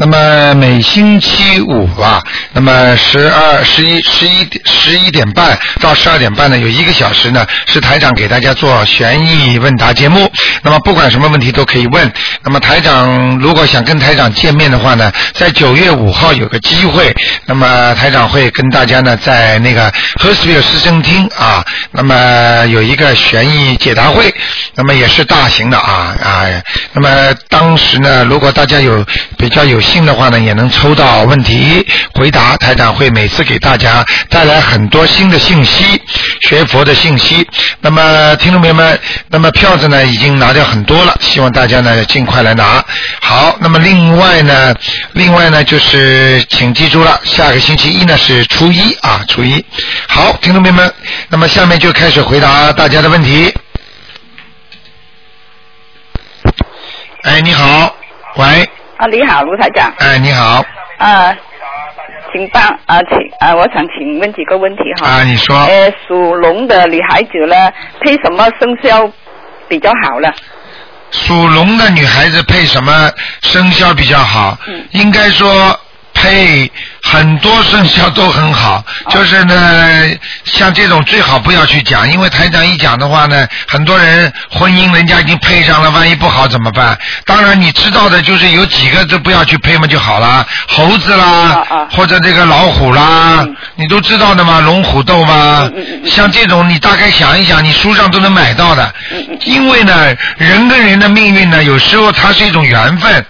那么每星期五啊，那么十二、十一、十一点、十一点半到十二点半呢，有一个小时呢，是台长给大家做悬疑问答节目。那么不管什么问题都可以问。那么台长如果想跟台长见面的话呢，在九月五号有个机会，那么台长会跟大家呢在那个 h e r s v i l l e 市政厅啊，那么有一个悬疑解答会，那么也是大型的啊啊，那么当时呢，如果大家有比较有信的话呢，也能抽到问题回答，台长会每次给大家带来很多新的信息，学佛的信息。那么听众朋友们，那么票子呢已经拿掉很多了，希望大家呢尽快来拿。好，那么另外呢，另外呢就是请记住了，下个星期一呢是初一啊，初一。好，听众朋友们，那么下面就开始回答大家的问题。哎，你好，喂，啊，你好，卢台长。哎，你好，啊，请帮啊，请啊，我想请问几个问题哈。啊，你说，呃，属龙的女孩子呢，配什么生肖比较好呢？属龙的女孩子配什么生肖比较好？嗯应该说配很多生肖都很好，就是呢，像这种最好不要去讲，因为台长一讲的话呢，很多人婚姻人家已经配上了，万一不好怎么办？当然你知道的就是有几个就不要去配嘛就好了，猴子啦，或者这个老虎啦，嗯你都知道的嘛，龙虎斗嘛，像这种你大概想一想，你书上都能买到的。因为呢，人跟人的命运呢，有时候它是一种缘分。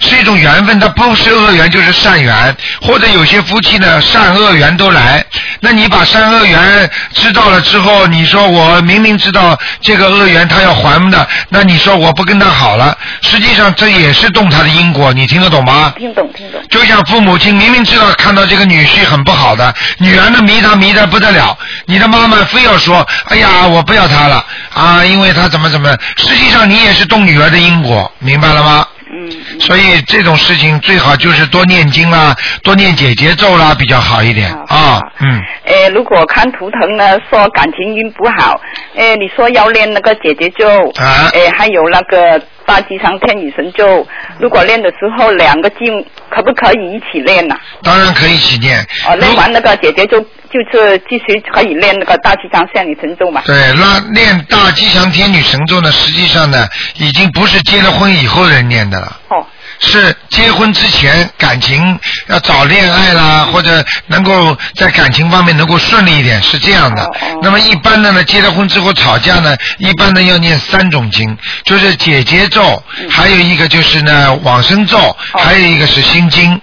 是一种缘分，它不是恶缘就是善缘，或者有些夫妻呢，善恶缘都来。那你把善恶缘知道了之后，你说我明明知道这个恶缘他要还的，那你说我不跟他好了，实际上这也是动他的因果，你听得懂吗？听懂听懂。就像父母亲明明知道看到这个女婿很不好的，女儿呢迷他迷得不得了，你的妈妈非要说，哎呀，我不要他了啊，因为他怎么怎么，实际上你也是动女儿的因果，明白了吗？嗯嗯。所以这种事情最好就是多念经啦，多念解结咒啦，比较好一点啊好。嗯，呃，如果看图腾呢，说感情运不好，呃，你说要练那个姐姐咒，啊呃，还有那个大吉祥天女神咒，如果练的时候两个经可不可以一起练呢、当然可以一起练。哦，练完那个姐姐咒，就是继续可以练那个大吉祥天女神咒嘛？对，那练大吉祥天女神咒呢，实际上呢，已经不是结了婚以后人念的了。哦，是结婚之前感情要早恋爱啦，或者能够在感情方面能够顺利一点，是这样的。那么一般的呢，结了婚之后吵架呢，一般呢要念三种经，就是解结咒，嗯还有一个就是呢往生咒，哦还有一个是心经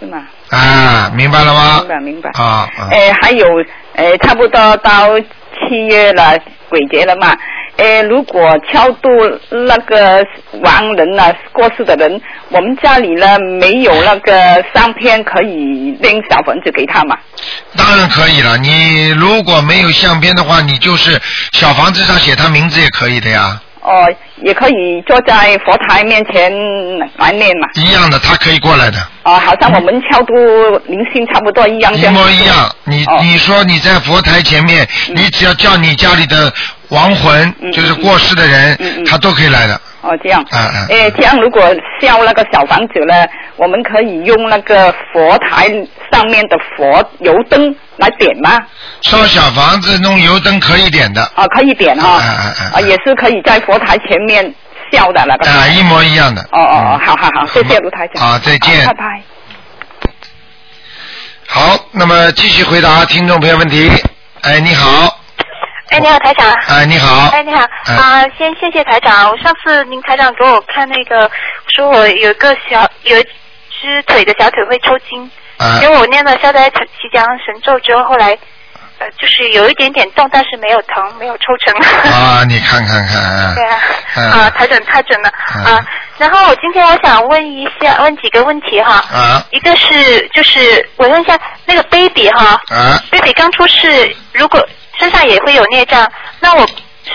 是吗？啊，明白了吗明？白明白。啊哎，呃，还有呃，差不多到七月了，鬼节了嘛。呃，如果超度那个亡人呢、过世的人，我们家里呢没有那个相片可以拎小房子给他嘛？当然可以了。你如果没有相片的话，你就是小房子上写他名字也可以的呀，哦，也可以坐在佛台面前来念嘛。一样的，他可以过来的。哦，好像我们超度灵性差不多一样。一模一样。你、哦你说你在佛台前面，嗯你只要叫你家里的亡魂，嗯就是过世的人，他都可以来的。哦，这样。嗯嗯诶，这样如果烧那个小房子呢，我们可以用那个佛台上面的佛油灯来点吗？烧小房子弄油灯可以点的，啊，可以点哈、嗯嗯嗯啊，也是可以在佛台前面烧的那个。啊、一模一样的。哦哦哦嗯，好好好，谢谢卢台长。啊，再见拜。拜。好，那么继续回答听众朋友问题。哎，你好，哎，你好，台长。哎，你好，哎，你好哎啊、先谢谢台长。我上次您台长给我看那个，说我有一个小有一只腿的小腿会抽筋，啊因为我念了消灾吉祥神咒之后，后来呃就是有一点点动，但是没有疼，没有抽成。啊，你看看看啊，对啊，嗯啊，台长太准了嗯啊！然后我今天我想问一下，问几个问题哈。啊一个是就是我问一下那个 baby 哈啊，，baby 刚出世，如果身上也会有孽障，那我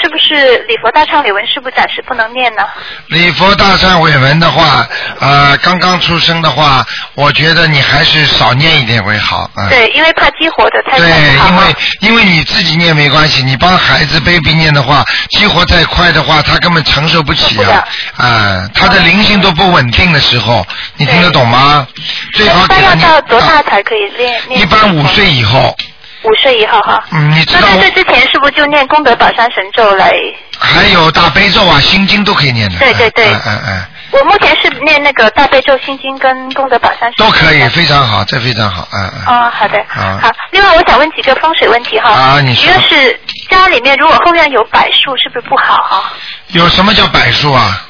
是不是礼佛大忏悔文是不是暂时不能念呢？礼佛大忏悔文的话，呃，刚刚出生的话，我觉得你还是少念一点为好。嗯、对，因为怕激活的太对，快不好哈因为因为你自己念没关系，你帮孩子 baby 念的话，激活太快的话，他根本承受不起啊了！啊，他的灵性都不稳定的时候，你听得懂吗？最好一般要给他念到多大啊才可以练？念一般五岁以后，五岁以后哈。嗯，你知道那在这之前是不是就念功德宝山神咒来？还有大悲咒啊、心经都可以念的。对对对嗯嗯嗯，我目前是念那个大悲咒、心经跟功德宝山神咒。都可以，非常好，这非常好，嗯嗯。哦，好的，好好。另外，我想问几个风水问题哈。啊你说一个是家里面如果后院有柏树，是不是不好哈？有什么叫柏树啊？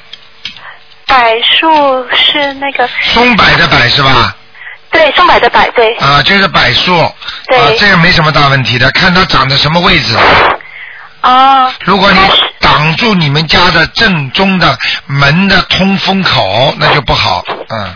柏树是那个松柏的柏是吧？对松柏的柏对。啊，就是柏树。对啊，这个没什么大问题的，看它长在什么位置。哦。如果你挡住你们家的正中的门的通风口，那就不好。嗯，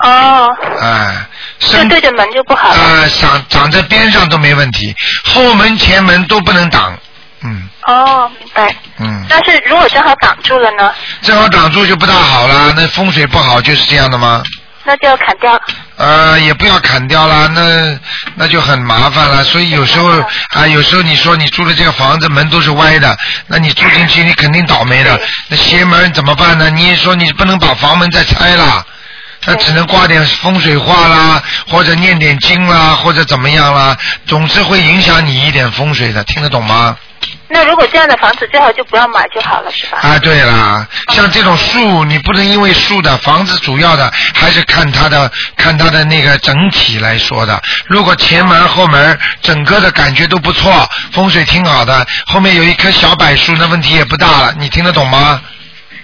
哦，哎，就生对着门就不好啊。呃长长在边上都没问题，后门前门都不能挡。嗯哦，明白。嗯，但是如果正好挡住了呢，正好挡住就不大好了。那风水不好就是这样的吗？那就要砍掉。呃，也不要砍掉了，那那就很麻烦了。所以有时候啊，有时候你说你住的这个房子门都是歪的，那你住进去你肯定倒霉的。那邪门怎么办呢？你也说你不能把房门再拆了。那只能挂点风水画啦，或者念点经啦，或者怎么样啦，总是会影响你一点风水的，听得懂吗？那如果这样的房子最好就不要买就好了，是吧？啊，对了，像这种树，你不能因为树的房子主要的还是看它的看它的那个整体来说的。如果前门后门整个的感觉都不错，风水挺好的，后面有一棵小柏树，那问题也不大了。你听得懂吗？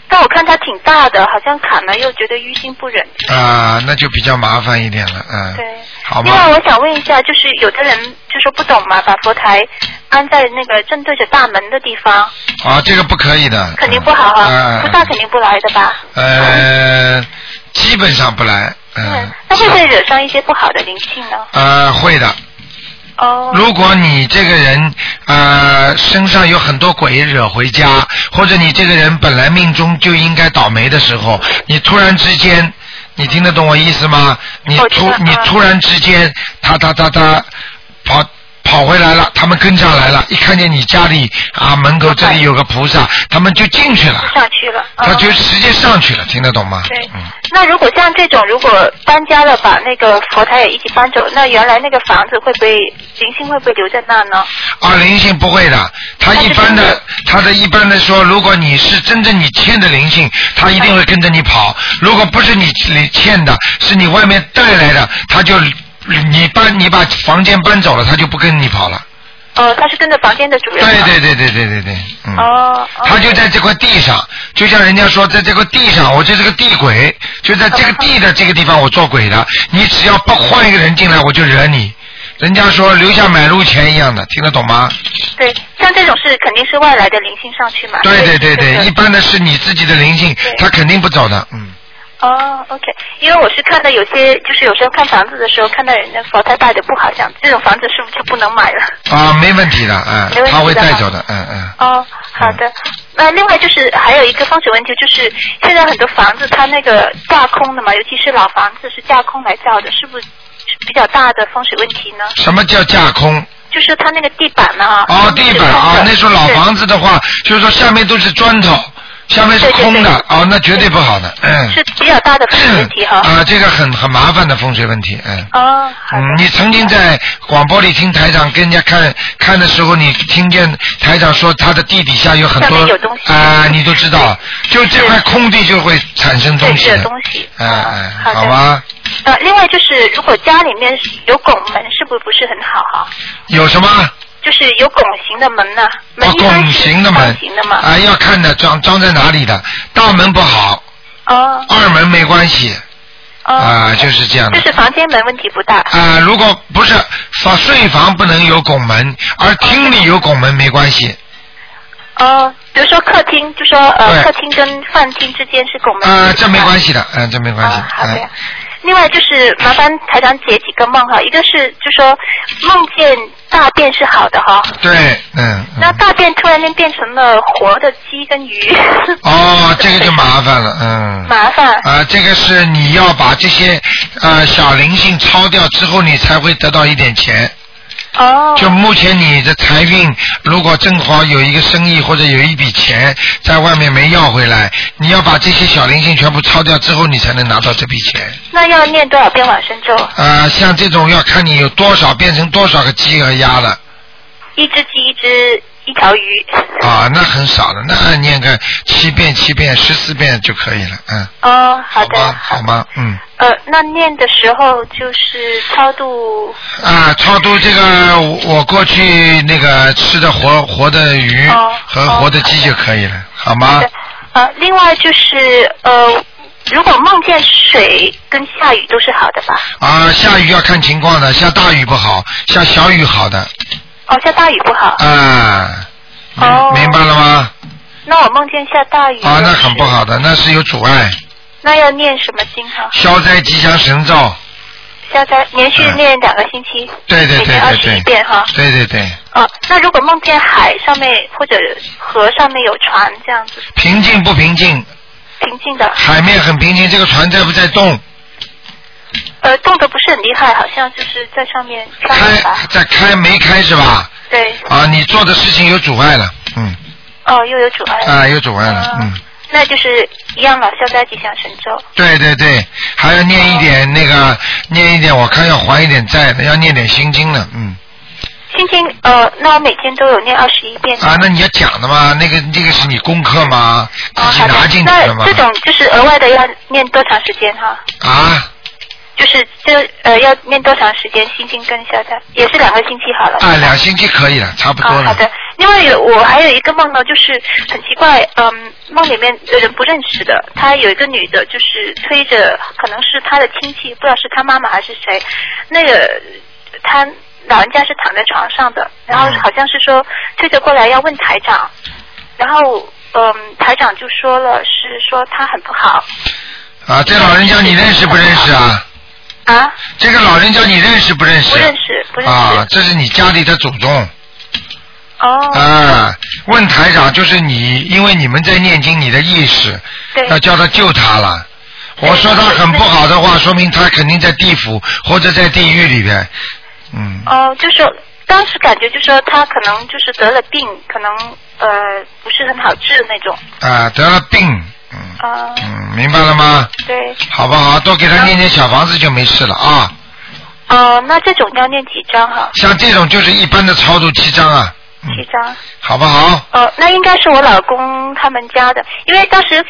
但我看它挺大的，好像砍了又觉得于心不忍。啊，那就比较麻烦一点了，嗯。对。好另外，我想问一下，就是有的人就说不懂嘛，把佛台安在那个正对着大门的地方，啊，这个不可以的。肯定不好嗯啊，菩萨肯定不来的吧？呃，基本上不来，嗯。那会不会惹上一些不好的灵性呢？呃，会的。哦。如果你这个人呃身上有很多鬼惹回家，或者你这个人本来命中就应该倒霉的时候，你突然之间，你听得懂我意思吗？你突你突然之间，他他他他跑。跑回来了，他们跟上来了，一看见你家里啊门口这里有个菩萨，他们就进去了，上去了。他就哦直接上去了，听得懂吗？对嗯，那如果像这种，如果搬家了，把那个佛台也一起搬走，那原来那个房子会不会灵性会不会留在那呢？啊，灵性不会的，他一般的，他的一般的说，如果你是真正你欠的灵性，他一定会跟着你跑；如果不是你你欠的，是你外面带来的，他就你搬你把房间搬走了，他就不跟你跑了。哦，他是跟着房间的主人。对对对对对对对，嗯。哦。哦他就在这块地上，就像人家说，在这个地上，我就是个地鬼，就在这个地的这个地方我做鬼的。你只要不换一个人进来，我就惹你。人家说留下买路钱一样的，听得懂吗？对，像这种是肯定是外来的灵性上去嘛。对对对对，一般的是你自己的灵性，他肯定不走的，嗯。哦，OK，因为我是看到有些，就是有时候看房子的时候，看到人家佛台摆的不好，像这种房子是不是就不能买了？啊，没问题的，嗯 没问，题的他会带走的，嗯嗯。哦，好的。那另外就是还有一个风水问题，就是现在很多房子它那个架空的嘛，尤其是老房子是架空来造的，是不是比较大的风水问题呢？什么叫架空？就是它那个地板呢？哦，地板啊，那时候老房子子的话，就是说下面都是砖头，下面是空的。哦，那绝对不好的，嗯。是比较大的风水问题哈。啊，这个很很麻烦的风水问题，嗯。哦，嗯，你曾经在广播里听台长跟人家看看的时候，你听见台长说他的地底下有很多面有东西。啊、你都知道，就这块空地就会产生东西是。东西。哎哎，好的。好吧，呃，另外就是如果家里面有拱门，是不是不是很好哈？有什么？就是有拱形的门呢、门哦，拱形的门方形的嘛。啊，要看的装装在哪里的，大门不好，哦二门没关系哦。啊，就是这样的就。是房间门问题不大。啊，如果不是房睡房不能有拱门，而厅里有拱门没关系。哦，比如说客厅，就说呃客厅跟饭厅之间是拱门。啊，这没关系的，嗯、这没关系。哦好的嗯。另外就是麻烦台长解几个梦哈，一个是就说梦见大便是好的哈。对，嗯。那大便突然间变成了活的鸡跟鱼。哦，这个就麻烦了，嗯。麻烦。啊，这个是你要把这些呃小灵性抄掉之后，你才会得到一点钱。哦。就目前你的财运，如果正好有一个生意或者有一笔钱在外面没要回来，你要把这些小零星全部抄掉之后，你才能拿到这笔钱。那要念多少遍往生咒？啊，像这种要看你有多少变成多少个鸡和鸭了。一只鸡，一只一条鱼。啊，那很少的，那念个七遍、七遍、十四遍就可以了，嗯。哦，好的。好吗？好吗？嗯。呃，那念的时候就是超度。啊，超度这个，我过去那个吃的活活的鱼和活的鸡就可以了，好吗？呃，另外就是呃，如果梦见水跟下雨都是好的吧？啊，下雨要看情况的，下大雨不好，下小雨好的。哦，下大雨不好。啊。哦。明白了吗？那我梦见下大雨。啊，那很不好的，那是有阻碍。那要念什么经哈？消灾吉祥神咒。消灾，连续念两个星期。对对对对对。二十一遍哈。对对对。哦，那如果梦见海上面或者河上面有船这样子。平静不平静？平静的。海面很平静，这个船在不在动？呃，动的不是很厉害，好像就是在上面开，在开没开是吧？对。啊，你做的事情有阻碍了，嗯。哦，又有阻碍了。啊，有阻碍了，嗯。那就是一样了，消灾吉祥神咒。对对对，还要念一点那个，念一点，我看要还一点债的，要念点心经了，嗯。心经呃，那我每天都有念二十一遍。啊，那你要讲的嘛，那个那个是你功课吗？自己拿进去的吗？那这种就是额外的要念多长时间哈？啊。就是这呃要念多长时间？心经跟消灾也是两个星期好了。啊，两星期可以了，差不多了。好的。另外有我还有一个梦呢，就是很奇怪，嗯，梦里面的人不认识的，他有一个女的，就是推着，可能是他的亲戚，不知道是他妈妈还是谁，那个他老人家是躺在床上的，然后好像是说推着过来要问台长，然后嗯台长就说了是说他很不好。啊，这老人家你认识不认识啊？啊？这个老人家你认识不认识？不认识，不认识。啊，这是你家里的祖宗。哦。啊，问台长就是你，因为你们在念经，你的意识要叫他救他了。我说他很不好的话，说明他肯定在地府或者在地狱里边。嗯。哦，就是当时感觉，就说他可能就是得了病，可能呃不是很好治那种。啊，得了病。嗯。啊。嗯，明白了吗？对。好不好？多给他念念小房子就没事了啊。哦，那这种要念几张哈？像这种就是一般的超度七张啊。七张。好不好？哦，那应该是我老公他们家的，因为当时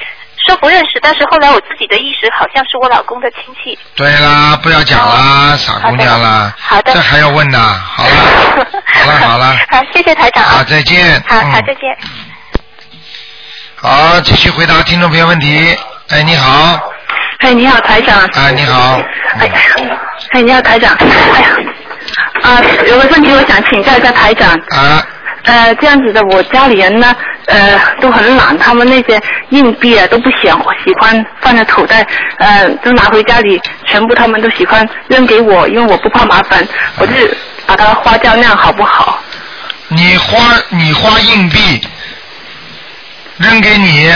说不认识，但是后来我自己的意识好像是我老公的亲戚。对啦，不要讲啦，傻姑娘啦。好的。这还要问呢？好了，好了，好了。好，谢谢台长啊。好，再见。好好，再见。好，继续回答听众朋友问题。哎，你好。哎，你好，台长。哎，你好。哎，哎，你好，台长。哎呀，啊，有个问题我想请教一下台长。啊。呃，这样子的，我家里人呢，呃，都很懒，他们那些硬币啊都不喜喜欢放在口袋，呃，都拿回家里，全部他们都喜欢扔给我，因为我不怕麻烦，我就把它花掉，那样好不好？你花你花硬币扔给你，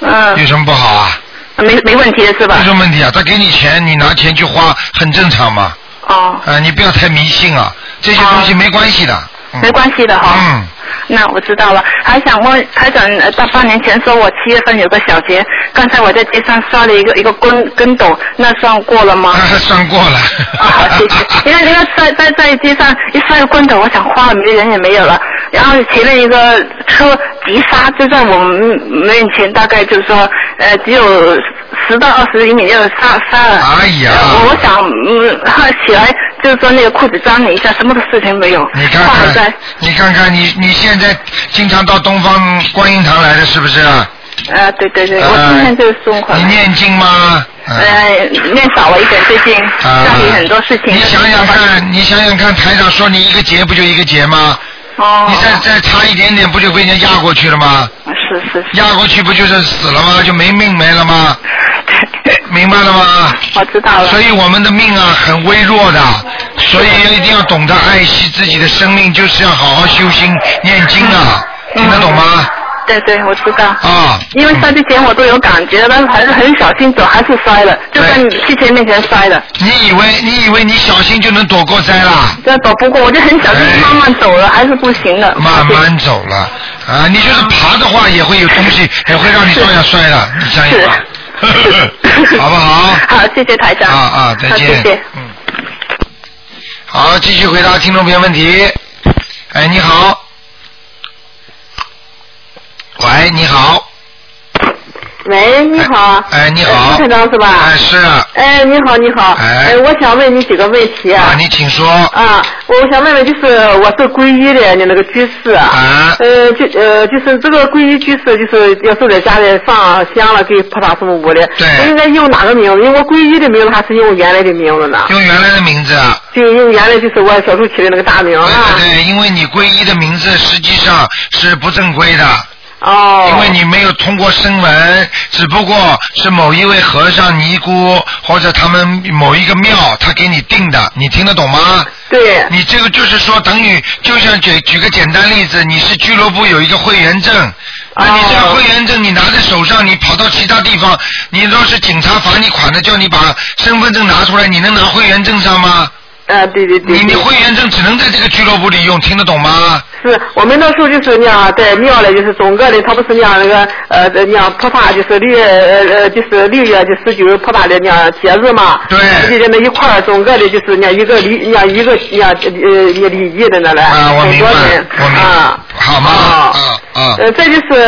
嗯，有什么不好啊？没没问题的是吧？没什么问题啊，他给你钱，你拿钱去花，很正常嘛。哦。啊，你不要太迷信啊，这些东西没关系的。没关系的哈。嗯。那我知道了，还想问台长，到半年前说我七月份有个小节，刚才我在街上摔了一个一个跟跟斗，那算过了吗？算过了。啊，好谢谢。因为因为在在在街上一摔个跟斗，我想花了没人也没有了，然后前面一个车急刹就在我们面前，大概就是说呃只有十到二十厘米就刹刹了。哎呀！我想嗯，他起来就是说那个裤子脏了一下，什么的事情没有。你看看，你看看你你现在经常到东方观音堂来的是不是？啊，对对对，我今天就是送款。你念经吗？呃，念少了一点，最近家里很多事情。你想想看，你想想看，台长说你一个节不就一个节吗？哦。你再再差一点点，不就被人家压过去了吗？是是是。压过去不就是死了吗？就没命没了吗？明白了吗？我知道了。所以我们的命啊很微弱的，所以一定要懂得爱惜自己的生命，就是要好好修心念经啊，听得懂吗？对对，我知道。啊，因为摔之前我都有感觉，但是还是很小心走，还是摔了，就在你汽车面前摔的。你以为你以为你小心就能躲过灾啦？这躲不过，我就很小心，哎慢慢走了，还是不行的。慢慢走了啊！你就是爬的话，也会有东西，也会让你照样摔的，你相信吗？好不好？好，谢谢台长。啊啊，再好，见。谢谢。嗯。好，继续回答听众朋友问题。哎，你好。喂，你好。喂，你好。哎，你好。呃副台长是吧？哎，是啊。哎，你好，你好。哎呃我想问你几个问题啊。啊，你请说。啊，我想问问，就是我是皈依的你那个居士啊。啊呃，就呃，就是这个皈依居士，就是要是在家里上香了，给菩萨什么屋的。对我应该用哪个名字？用我皈依的名字，还是用原来的名字呢？用原来的名字啊。就用原来就是我小时候起的那个大名对啊。对对，因为你皈依的名字实际上是不正规的。哦。因为你没有通过声闻，只不过是某一位和尚、尼姑或者他们某一个庙他给你定的，你听得懂吗？对。你这个就是说，等于就像举举个简单例子，你是俱乐部有一个会员证，那你这个会员证你拿在手上，你跑到其他地方，你若是警察罚你款的，叫你把身份证拿出来，你能拿会员证上吗？啊，对对对。你你会员证只能在这个俱乐部里用，听得懂吗？是我们那时候就是那样在庙里，就是总个的，他不是那样那个呃那样菩萨就是六月呃呃就是六月就十九菩萨的那样节日嘛，对就在那一块儿总个的就是那一个礼那样一个那样呃礼仪的那来，啊，我很明白我明白啊。，好吗？啊啊啊。呃，再就是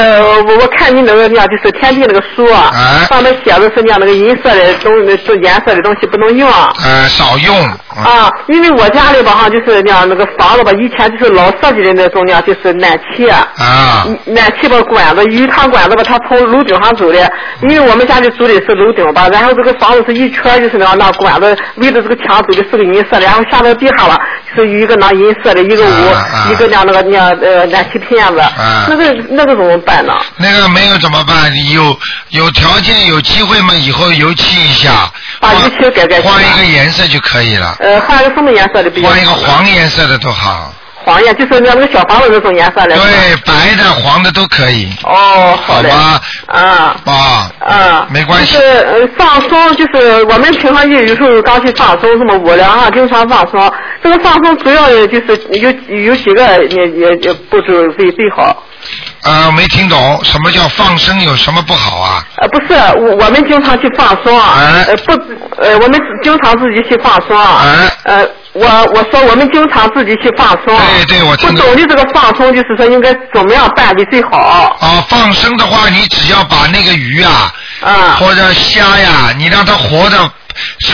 我我看你那个那样就是天地那个书啊，哎上面写的是那样那个银色的东这颜色的东西不能用。呃，少用。啊，因为我家里吧哈，就是那样那个房子吧，以前就是老设计的那种那样，就是暖气啊，啊。暖气吧管子，鱼塘管子吧，它从楼顶上走的，因为我们家里住的是楼顶吧，然后这个房子是一圈就是那样那管子围着这个墙走的是个银色的，然后下到地下了是有一个那银色的一个屋，啊一个那样那个那样呃暖气片子，那个那个怎么办呢？那个没有怎么办？你有有条件有机会嘛？以后油漆一下，把油漆改改换一个颜色就可以了，呃，换一个什么颜色的比较好？换一个黄颜色的都好。黄颜，就是那个小房子那种颜色的。对，白的、黄的都可以。哦，好的。吧。啊。啊。啊。没关系就是呃放松，就是我们平常就有时候刚去放松，什么无聊啊，经常放松。这个放松主要就是有有几个也也也步骤最最好。呃，没听懂，什么叫放生？有什么不好啊？呃，不是，我我们经常去放松啊，呃不，呃我们经常自己去放松啊，呃我我说我们经常自己去放松，对对，我听不懂的这个放松，就是说应该怎么样办的最好。啊，放生的话，你只要把那个鱼啊，啊，或者虾呀，你让它活的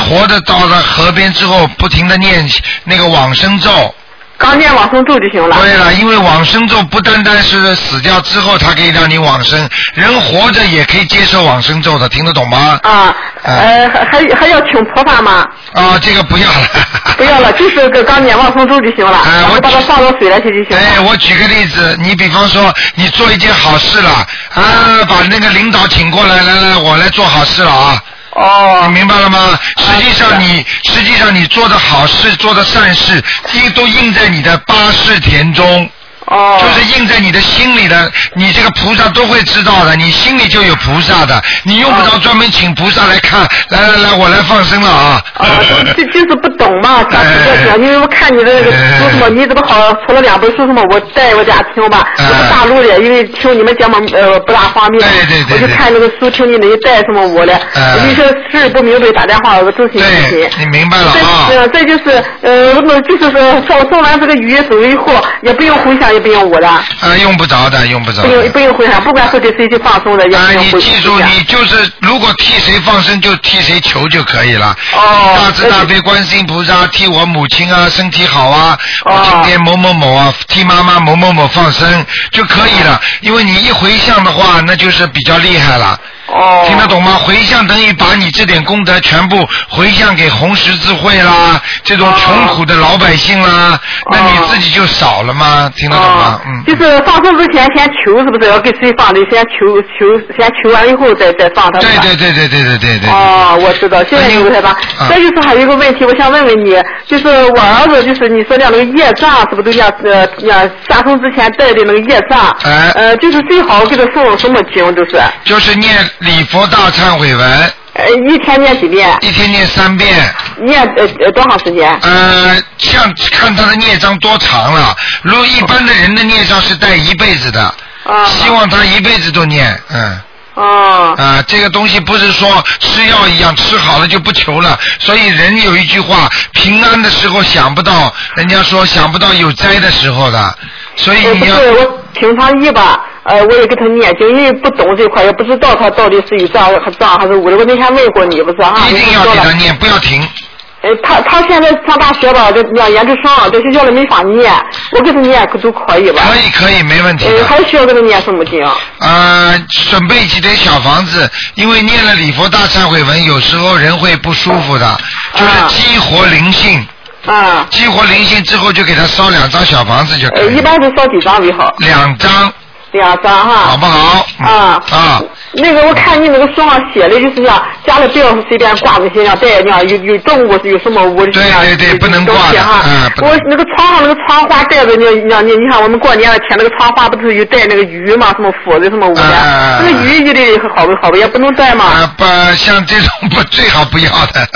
活着到了河边之后，不停的念那个往生咒。刚念往生咒就行了。对了，因为往生咒不单单是死掉之后，它可以让你往生，人活着也可以接受往生咒的，听得懂吗？啊，呃，还还还要请菩萨吗？啊，这个不要了。不要了，就是个刚念往生咒就行了，然后把它放到水里去就行了。哎，我举个例子，你比方说你做一件好事了，啊，把那个领导请过来，来来，我来做好事了啊。哦。你明白了吗？实际上你，实际上你做的好事、做的善事，印都印在你的八世田中。哦。就是印在你的心里的，你这个菩萨都会知道的，你心里就有菩萨的，你用不着专门请菩萨来看。来来来，我来放生了啊。啊，就就是不懂嘛，想直接讲，因为我看你的那个书什么，你这不好除了两本书什么，我带我家听吧，我是大陆的，因为听你们节目呃不大方便，对对对我就看那个书，听你那一带什么我的，有些事不明白打电话我咨询咨询。你明白了啊？呃，再就是呃，我就是说送送完这个鱼走以后，也不用回想，也不用我的，啊，用不着的，用不着不用不用回想，不管是给谁去放松的，也啊，不用回你记住，你就是如果替谁放生，就替谁求就可以了。哦。大慈大悲观世音菩萨替我母亲啊身体好啊，哦我今天某某某啊替妈妈某某某放生就可以了。因为你一回向的话，那就是比较厉害了。哦。听得懂吗？回向等于把你这点功德全部回向给红十字会啦，这种穷苦的老百姓啦，那你自己就少了吗？听得懂吗？嗯。就是放生之前先求，是不是要给谁放的？先求求，先求完以后再再放它。对对对对对对对对。哦，我知道，谢谢你卢台长。再就是还有一个问题，我想问问你，就是我儿子，就是你说的那个业障，是不是都要呃要下生之前带的那个业障？哎。呃，就是最好给他送什么经，就是。就是念礼佛大忏悔文。呃，一天念几遍？一天念三遍。念呃呃多长时间？呃，像看他的孽障多长了。如果一般的人的孽障是带一辈子的，啊。希望他一辈子都念，嗯。哦。啊，这个东西不是说吃药一样，吃好了就不求了。所以人有一句话，平安的时候想不到，人家说想不到有灾的时候的，所以你要。不是，我平常一吧。呃，我也给他念经，因为不懂这块，也不知道他到底是有障还障还是无的。我那天问过你，不是啊？一定要给他念，不要停。呃，他他现在上大学吧，这念研究生，在学校里没法念，我给他念可都可以吧？可以可以，没问题。呃，还需要给他念什么经？呃，准备几间小房子，因为念了礼佛大忏悔文，有时候人会不舒服的，就是激活灵性。啊。激活灵性之后，就给他烧两张小房子就可以。呃，一般是烧几张为好？两张。两张哈，好不好？啊。啊，那个我看你那个书上写的，就是讲家里不要随便挂那些，像带那样有有动物有什么物的对对对，不能挂哈。我那个窗上那个窗花带着，你你你你看我们过年了贴那个窗花，不是有带那个鱼嘛？什么佛的什么物的？那个鱼一类好不好不也不能带嘛？啊，不像这种不最好不要的。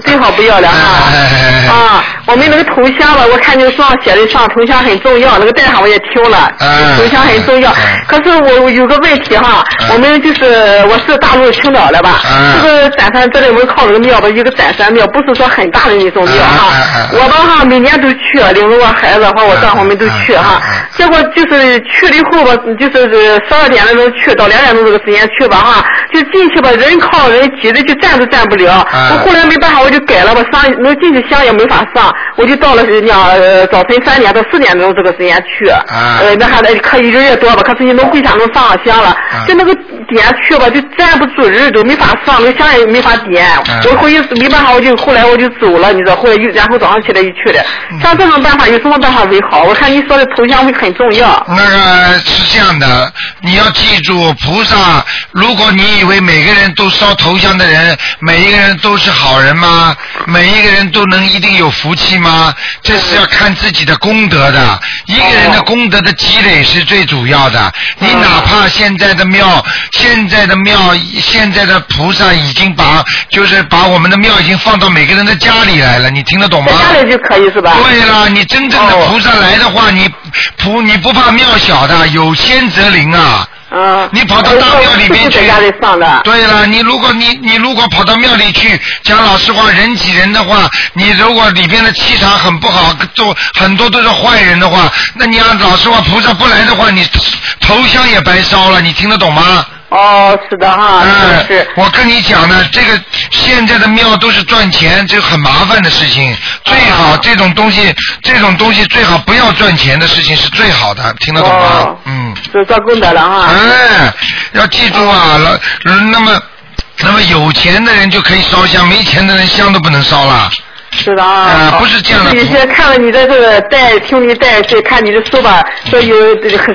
最好不要了哈。啊，我们那个头像了，我看你书上写的上头像很重要，那个带上我也听了，头像很重要。可是我有个问题哈，我们就是我是大陆青岛的吧，这个展山这里我们靠这个庙吧，一个展山庙，不是说很大的那种庙哈。我吧哈每年都去，领着我孩子和我丈夫们都去哈。结果就是去了以后吧，就是十二点的时候去，到两点钟这个时间去吧哈，就进去吧，人靠人挤的就站都站不了。我后来没办法，我就改了吧，上能进去香也没法上，我就到了呃早晨三点到四点钟这个时间去。呃，那还得可以人也多吧，可是你能。跪下能上香了？就那个点去吧，就站不住人，都没法上，那个香也没法点。我回去没办法，我就后来我就走了，你知道，后来又然后早上起来又去的。像这种办法有什么办法为好？我看你说的头像会很重要。那个是这样的，你要记住，菩萨，如果你以为每个人都烧头像的人，每一个人都是好人吗？每一个人都能一定有福气吗？这是要看自己的功德的。一个人的功德的积累是最主要的。你哪怕现在的庙，现在的庙，现在的菩萨已经把，就是把我们的庙已经放到每个人的家里来了，你听得懂吗？家里就可以是吧？对了，你真正的菩萨来的话，你菩你不怕庙小的，有仙则灵啊。嗯，你跑到大庙里面去，的。对了，你如果你你如果跑到庙里去讲老实话，人挤人的话，你如果里边的气场很不好，都很多都是坏人的话，那你要老实话，菩萨不来的话，你头香也白烧了，你听得懂吗？哦，是的哈，嗯是。我跟你讲呢，这个现在的庙都是赚钱，这很麻烦的事情。最好这种东西，这种东西最好不要赚钱的事情是最好的，听得懂吗？嗯。是做功德了哈。哎，要记住啊，了，那么，那么有钱的人就可以烧香，没钱的人香都不能烧了。是的啊，不是这样的。有些看了你的这个带，听你带，再看你的书吧，说有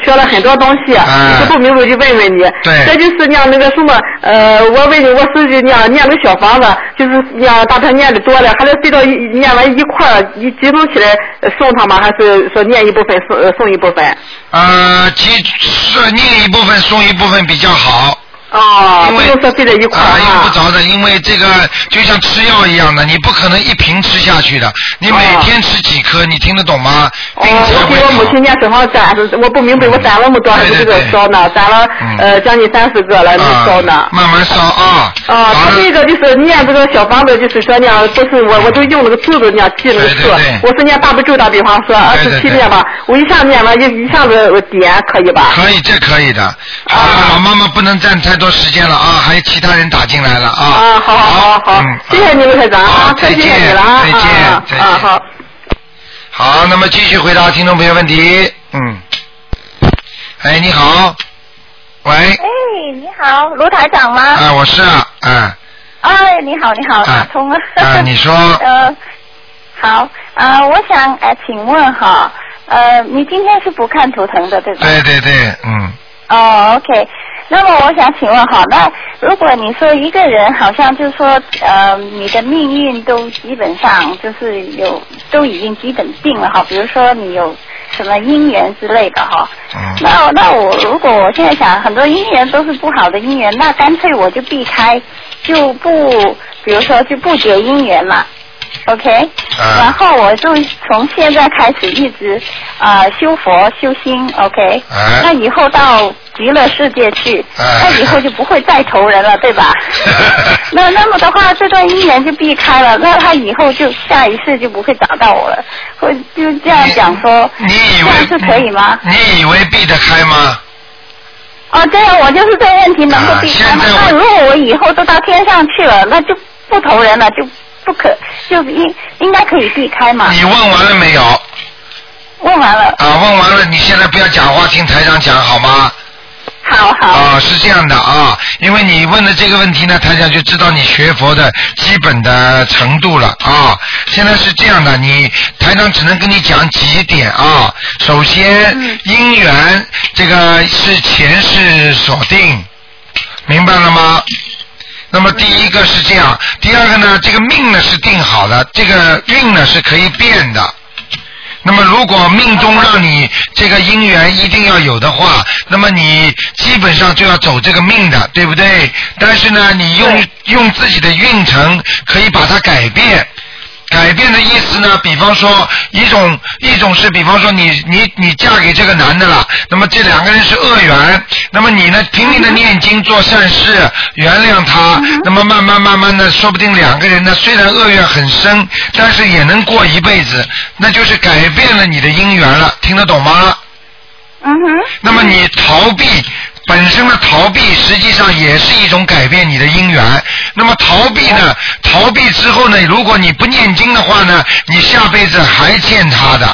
学了很多东西，你不明白就问问你。对。这就是念那个什么，呃，我问你，我是念念个小房子，就是念大他念的多了，还是随到念完一块儿一集中起来送他吗？还是说念一部分送送一部分？呃，集是念一部分送一部分比较好。哦，因为用在一块啊，用不着的，因为这个就像吃药一样的，你不可能一瓶吃下去的，你每天吃几颗，你听得懂吗？哦，我给我母亲家正好攒，我不明白我攒那么多还是这个烧呢，攒了呃将近三十个了，没烧呢。慢慢烧啊。啊，他这个就是念这个小房子，就是说呢，不是我我就用那个柱子那样记那个数，我是念大悲咒，打比方说二十七遍吧，我一下念完一一下子点可以吧？可以，这可以的。啊，老妈妈不能站太。多时间了啊，还有其他人打进来了啊。啊，好好好好，谢谢你们台长啊，再见你了啊，再见再见。啊好。好，那么继续回答听众朋友问题。嗯。哎，你好。喂。哎，你好，卢台长吗？啊，我是啊，嗯哎，你好，你好，打通了。啊，你说，呃，好，呃，我想呃，请问哈，呃，你今天是不看图腾的对吧？对对对，嗯，哦，OK。那么我想请问哈，那如果你说一个人好像就是说，呃，你的命运都基本上就是有都已经基本定了哈，比如说你有什么姻缘之类的哈，嗯。那那我如果我现在想很多姻缘都是不好的姻缘，那干脆我就避开，就不，比如说就不结姻缘了。OK，、然啊后我就从现在开始一直啊、呃修佛修心，OK，、哎。那以后到极乐世界去，哎那以后就不会再投人了，对吧？那那么的话，这段姻缘就避开了，那他以后就下一次就不会找到我了，会就这样讲说，你以这样是可以吗？你以为避得开吗？啊，这样我就是这个问题能够避开吗？那如果我以后都到天上去了，那就不投人了，就不可就应应该可以避开嘛？你问完了没有？问完了，啊，问完了，你现在不要讲话，听台长讲好吗？好好。啊，是这样的啊，因为你问的这个问题呢，台长就知道你学佛的基本的程度了啊。现在是这样的，你台长只能跟你讲几点啊。首先，姻缘这个是前世所定，明白了吗？那么第一个是这样，第二个呢，这个命呢是定好的，这个运呢是可以变的。那么如果命中让你这个姻缘一定要有的话，那么你基本上就要走这个命的，对不对？但是呢，你用用自己的运程可以把它改变。改变的意思呢，比方说一种一种是，比方说你你你嫁给这个男的了，那么这两个人是恶缘，那么你呢拼命的念经做善事，原谅他，那么慢慢慢慢的，说不定两个人呢虽然恶缘很深，但是也能过一辈子，那就是改变了你的姻缘了，听得懂吗？嗯哼。那么你逃避本身的逃避，实际上也是一种改变你的因缘。那么逃避呢？逃避之后呢？如果你不念经的话呢，你下辈子还欠他的，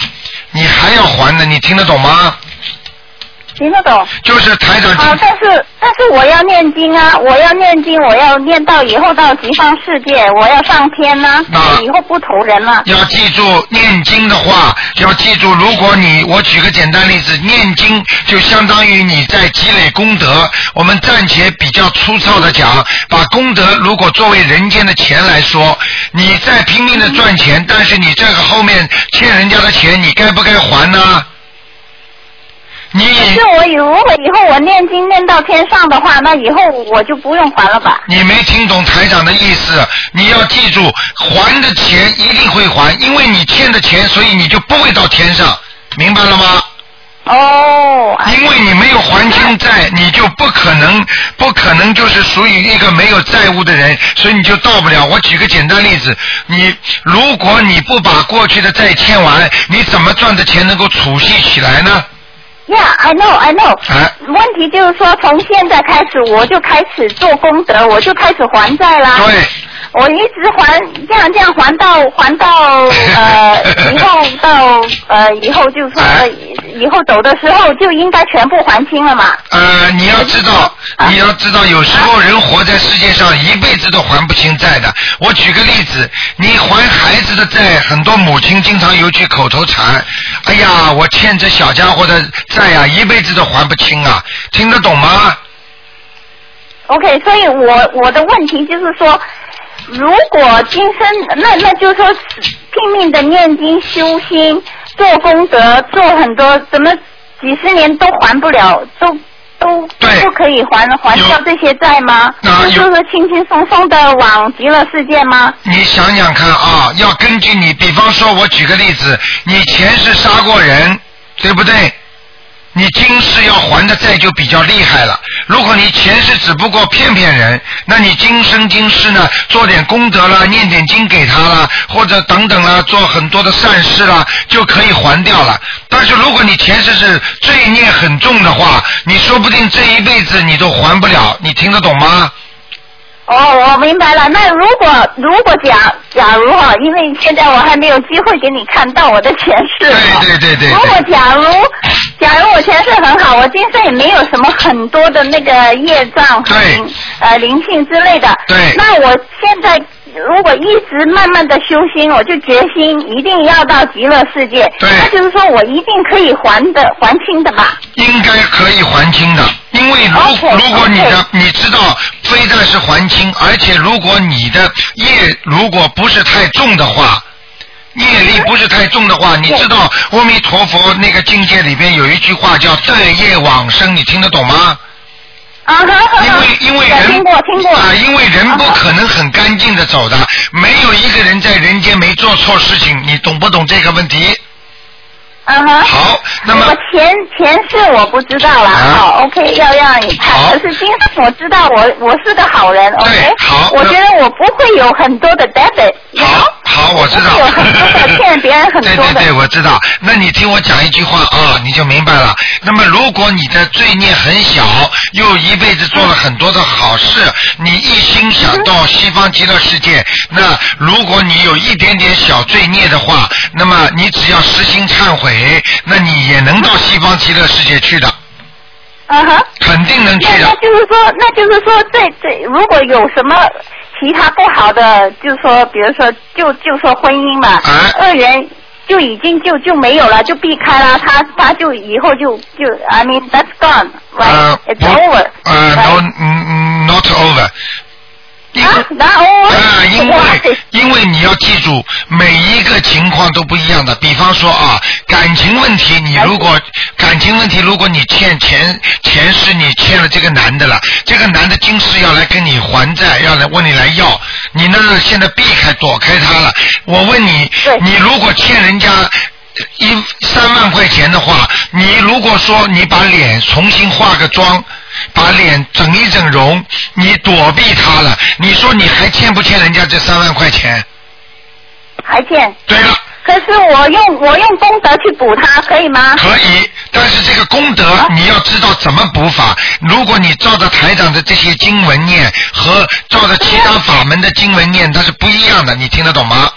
你还要还的，你听得懂吗？听得懂。就是台长好，但是但是我要念经啊，我要念经，我要念到以后到极方世界，我要上天呢、啊以后不投人了。要记住，念经的话，要记住，如果你我举个简单例子，念经就相当于你在积累功德。我们暂且比较粗糙的讲，把功德如果作为人间的钱来说，你在拼命的赚钱，但是你这个后面欠人家的钱，你该不该还呢？你可是我以如果以后我念经念到天上的话，那以后我就不用还了吧？你没听懂台长的意思，你要记住，还的钱一定会还，因为你欠的钱，所以你就不会到天上，明白了吗？哦。因为你没有还清债，你就不可能，不可能就是属于一个没有债务的人，所以你就到不了。我举个简单例子，你如果你不把过去的债欠完，你怎么赚的钱能够储蓄起来呢？Yeah, I know, I know、啊问题就是说，从现在开始我就开始做功德，我就开始还债啦。对。我一直还，这样这样还到还到呃 以后到呃以后就是说、以后走的时候就应该全部还清了嘛。呃，你要知道，你要知道，有时候人活在世界上一辈子都还不清债的。我举个例子，你还孩子的债，很多母亲经常有句口头禅：“哎呀，我欠这小家伙的债呀、一辈子都还不清啊！”听得懂吗？OK，所以我我的问题就是说，如果今生那那就是说拼命的念经修心做功德做很多，怎么几十年都还不了，都都不可以还还掉这些债吗？那就是说轻轻松松的往极乐世界吗？你想想看啊，要根据你，比方说，我举个例子，你前世杀过人，对不对？你今世要还的债就比较厉害了。如果你前世只不过骗骗人，那你今生今世呢，做点功德啦，念点经给他啦，或者等等啦，做很多的善事啦，就可以还掉了。但是如果你前世是罪孽很重的话，你说不定这一辈子你都还不了。你听得懂吗？哦，我明白了。那如果如果假假如哈，因为现在我还没有机会给你看到我的前世。对对对对如果假如假如我前世很好，我今生也没有什么很多的那个业障和灵呃灵性之类的。对那我现在如果一直慢慢的修心，我就决心一定要到极乐世界。对那就是说我一定可以还的还清的吧？应该可以还清的，因为如如果你的你知道，非但是还清，而且如果你的业如果不是太重的话。业力不是太重的话，你知道阿弥陀佛那个境界里边有一句话叫“待业往生”，你听得懂吗？因为因为人啊，因为人不可能很干净的走的，没有一个人在人间没做错事情，你懂不懂这个问题？啊哈。好，那么前前世我不知道啦，啊好，OK，要让你看。可是今生我知道我我是个好人，OK。好我觉得我不会有很多的 debit，好，好，我知道。不会有很多的欠别人很多的。对对对，我知道。那你听我讲一句话啊，你就明白了。那么，如果你的罪孽很小，又一辈子做了很多的好事，你一心想到西方极乐世界，那如果你有一点点小罪孽的话，那么你只要实心忏悔，那你也能到西方极乐世界去的，啊哈。肯定能去的那那。就是说，那就是说，这这如果有什么其他不好的，就是说，比如说，就就说婚姻嘛，啊恶缘就已经就就没有了，就避开了，他他就以后就就，I mean that's gone, 呃 right? It's over. 呃 right?，no，嗯嗯，not over。啊，因为因为你要记住，每一个情况都不一样的。比方说啊，感情问题，你如果感情问题，如果你欠前前世你欠了这个男的了，这个男的今世要来跟你还债，要来问你来要，你呢现在避开躲开他了。我问你，你如果欠人家。一三万块钱的话，你如果说你把脸重新化个妆，把脸整一整容，你躲避他了，你说你还欠不欠人家这三万块钱？还欠。对了，可是我用我用功德去补他，可以吗？可以，但是这个功德你要知道怎么补法。如果你照着台长的这些经文念和照着其他法门的经文念，它是不一样的，你听得懂吗？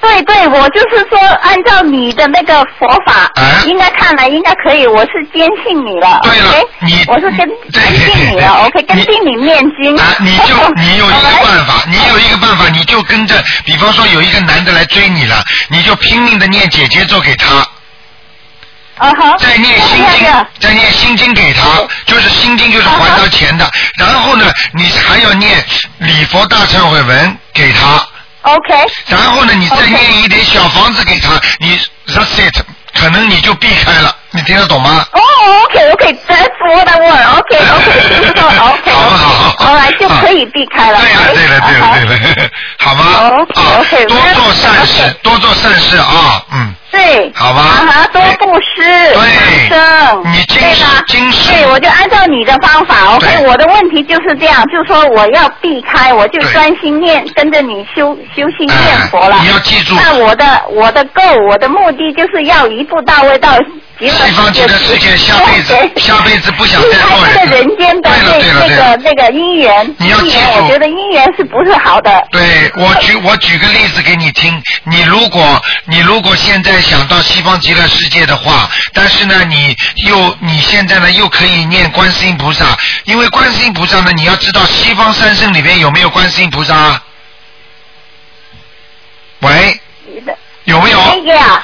对对，我就是说，按照你的那个佛法，哎应该看来应该可以。我是坚信你了对了你我是跟对跟定你对了，OK，跟你定你念经。啊，你就 你有一个办法。你有一个办法，你就跟着，比方说有一个男的来追你了，你就拼命的念姐姐咒给他，啊哈。再念心经这个，再念心经给他，就是心经就是还他钱的。然后呢，你还要念礼佛大忏悔文给他，OK。然后呢，你再念一点小房子给他，你 reset，可能你就避开了，你听得懂吗？哦，OK，OK，That's what I want，OK，OK，就是说 OK，好不好？好来就可以避开了。对了，对了，对了，对了，好吗？啊 OK，OK，多做善事 OK，多做善事啊，嗯。对，好吧啊哈，多布施，对生，你今世对吧？今世对，我就按照你的方法，OK。对我的问题就是这样，就是说我要避开，我就对专心念，跟着你修修心哎念佛了。你要记住那我的我的 goal，我的目的就是要一步到位到西方极乐世界下辈子下辈子不想再做人间的对了那那对了对了个那个姻缘，你要记住我觉得姻缘是不是好的？对我举我举个例子给你听，你如果你如果现在想到西方极乐世界的话，但是呢，你又你现在呢又可以念观世音菩萨，因为观世音菩萨呢，你要知道西方三圣里面有没有观世音菩萨？喂，有没有？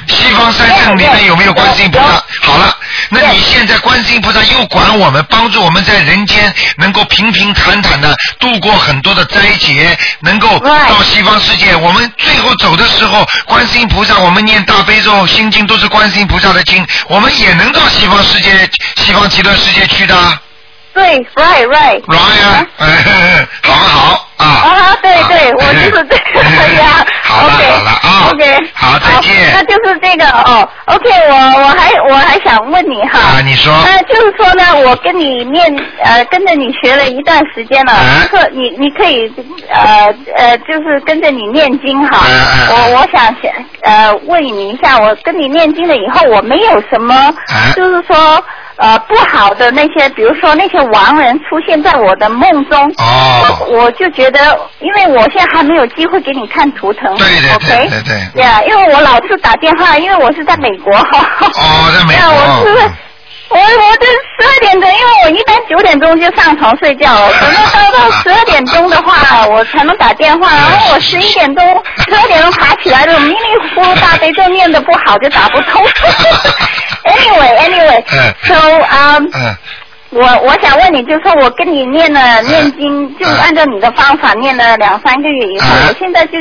西方三圣里面有没有观世音菩萨？好了，那你现在观世音菩萨又管我们，帮助我们在人间能够平平坦坦的度过很多的灾劫，能够到西方世界。我们最后走的时候，观世音菩萨，我们念大悲咒、心经都是观世音菩萨的经，我们也能到西方世界、西方极乐世界去的。对，right right。right 啊，哎 好不好啊？啊，对对，我就是这个呀。好了好了啊 OK，好再见那就是这个哦。OK，我我还我还想问你哈。啊你说那就是说呢，我跟你念呃，跟着你学了一段时间了，啊可你你可以呃呃，就是跟着你念经哈。啊啊啊我我想想呃问你一下，我跟你念经了以后，我没有什么，啊就是说呃不好的那些，比如说那些亡人出现在我的梦中，哦。我我就觉得，因为我现在还没有机会给你看图腾，对对对对对。呀因为我老是打电话，因为我是在美国，哦，在美国。我是国。我我这十二点钟，因为我一般九点钟就上床睡觉了，等到到到十二点钟的话，我才能打电话，然后我十一点钟、十二点钟爬起来就，迷迷糊糊大悲咒念的不好就打不通。anyway anyway，so 啊、嗯，我我想问你，就是说我跟你念了念经，就按照你的方法念了两三个月以后，嗯。我现在就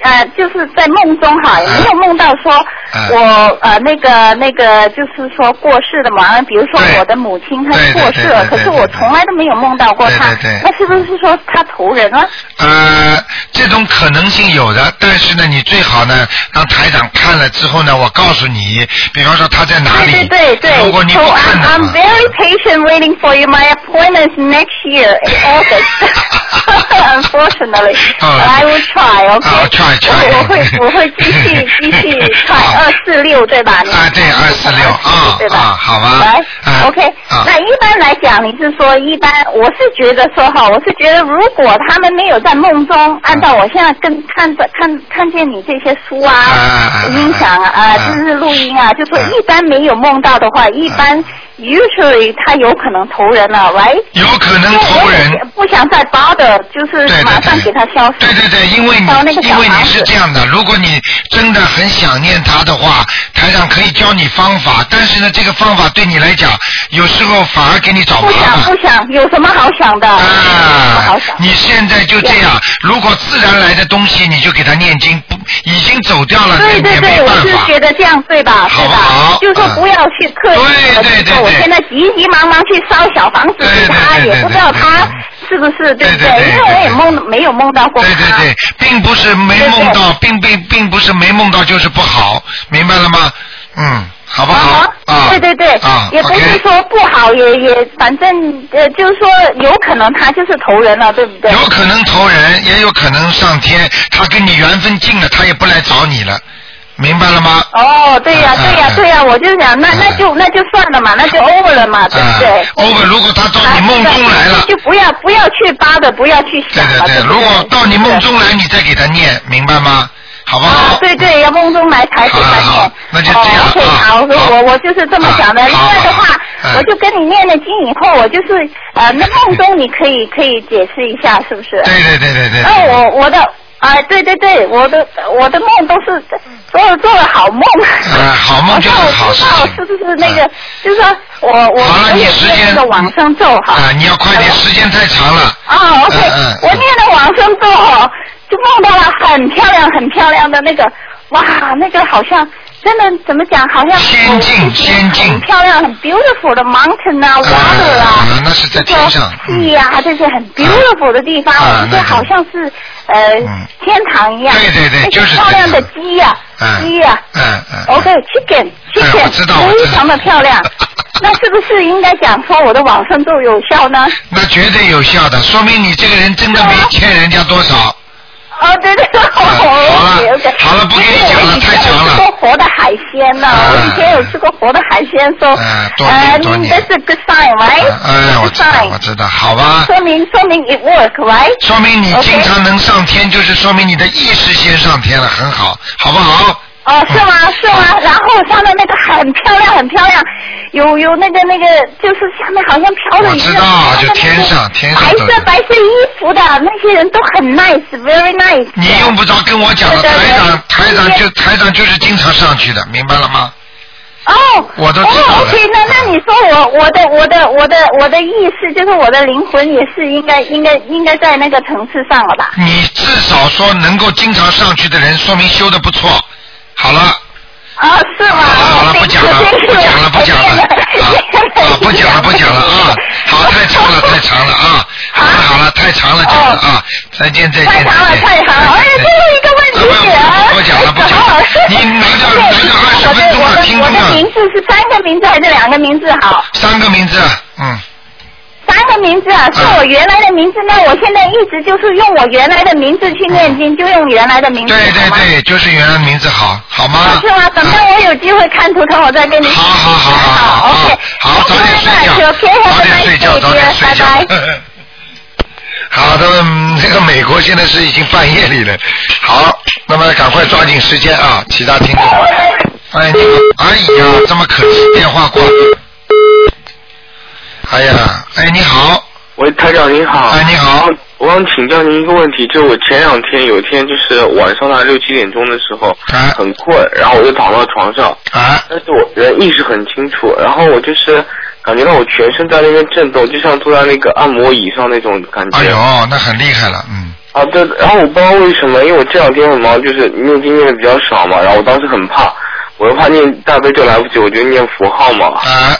呃就是在梦中哈，也没有梦到说嗯我呃那个那个就是说过世的嘛，比如说我的母亲她过世了，可是我从来都没有梦到过她那是不是说她投人了？呃，这种可能性有的，但是呢，你最好呢，让台长看了之后呢，我告诉你，比方说他在哪里。对对对对。如果你不看 I'm 的 I'm，very patient waiting for you. My appointment is next year in August. Unfortunately, 哦 I will try. OK. 我我会我会继续继续好二四六对吧？你啊对二四六啊对吧？啊好吧来啊，OK 啊。那一般来讲，你是说一般？我是觉得说哈，我是觉得如果他们没有在梦中，按照我现在跟看着看看见你这些书啊音响啊、就是录音啊，就说啊一般没有梦到的话，一般 usually 他有可能投人了，right？有可能投人不想再扒的，就是马上给他消失。对对对，因为你因为你是这样的，如果你真的很想念他的话，台长可以教你方法，但是呢，这个方法对你来讲，有时候反而给你找麻烦不想。不想，有什么好想的？有什么好啊想，？你现在就这样，如果自然来的东西，你就给他念经，不已经走掉了，对对对，我是。觉得这样对吧？好对吧？就是说嗯不要去刻意的对对对说我现在急急忙忙去烧小房子给他，也不知道他是不是对不对因为我也梦没有梦到过对对。对，并不是没梦到，并并并不是没梦到就是不好，明白了吗？嗯，好不好？啊，对对对，啊也不是说不好，也也反正呃，就是说有可能他就是投人了，对不对？有可能投人，也有可能上天，他跟你缘分尽了，他也不来找你了，明白了吗？哦，对呀、嗯对呀、嗯对呀、我就想，那嗯那就那就算了嘛，那就 over 了嘛，对不对？啊，over，如果他到你梦中来了，就不要不要去扒的，不要去对想了，对对，不如果到你梦中来，你再给他念，明白吗？好不啊好？，对对，要梦中来才给他好好念。那就这样哦，OK，啊好，好我我就是这么想的。啊另外的话我就跟你念了经以后，我就是呃，那梦中你可以可以解释一下，是不是？对对对对对。那我我的啊、对对对，我的我的梦都是做做了好梦。啊好梦就是好事情我知道是不是那个，就是说我我我也你时间念那个往生咒哈。啊，你要快点，时间太长了。啊，OK，嗯嗯我念了往生咒哦，就梦到了很漂亮、很漂亮的那个，哇，那个好像真的怎么讲，好像仙境哦仙境很漂亮、很 beautiful 的 mountain 啊，water 啊，啊那是在天上地呀，这些很 beautiful 的地方，我觉得好像是呃嗯天堂一样，对对对就是漂亮的鸡呀嗯，鸡呀嗯嗯。，OK，chicken chicken，非常的漂亮。那是不是应该讲说我的往生咒有效呢？那绝对有效的，说明你这个人真的没欠人家多少。哦，对对，好了 OK。好了不跟你讲了太长了我以前有吃过活的海鲜呢，啊我以前有吃过活的海鲜，说，呃年多年这是 good sign right？哎，我知道，我知道，好吧。说明说明 it work right？说明你经常能上天，就是说明你的意识先上天了，很好，好不好？哦，是吗？是吗？然后上面那个很漂亮，很漂亮，有有那个那个，就是下面好像飘着一个我知道就天上天上白色白色衣服的那些人都很 nice，very nice。你用不着跟我讲台长台长就台长就是经常上去的，明白了吗？哦，我都知道哦的，OK，那那你说我我的我的我的我的意思就是我的灵魂也是应该应该应该在那个层次上了吧？你至少说能够经常上去的人，说明修的不错。好了，啊，是吗？好了好了，哦不讲了，不讲了，不讲了，啊啊，不讲了，不讲了啊！好，太长了，太长了啊！好了好了，太长了，讲了啊！再见再见。太长了，太长了！哎呀，最后一个问题啊不讲了不讲了你拿掉拿掉二十分钟了听众啊我的名字是三个名字还是两个名字好？三个名字，嗯，三个名字啊，是我原来的名字那。我现在一直就是用我原来的名字去念经，就用原来的名字。对对对，就是原来名字好，好吗？是吗？等到我有机会看图腾，我再跟你。好好好好好 OK，好，早点睡觉，早点睡觉，早点睡觉。好的，嗯这个美国现在是已经半夜里了。好，那么赶快抓紧时间啊！其他听众，哎你好，哎呀，这么可惜，电话挂了。哎呀，哎你好，喂，台长您好。哎你好。我想请教您一个问题，就我前两天有一天就是晚上大概六七点钟的时候，很困，然后我就躺到床上，啊，但是我人意识很清楚，然后我就是感觉到我全身在那边震动，就像坐在那个按摩椅上那种感觉。哎呦，那很厉害了，嗯。啊，对，然后我不知道为什么，因为我这两天很忙，就是念经念的比较少嘛，然后我当时很怕，我又怕念大悲咒来不及，我就念符号嘛。啊。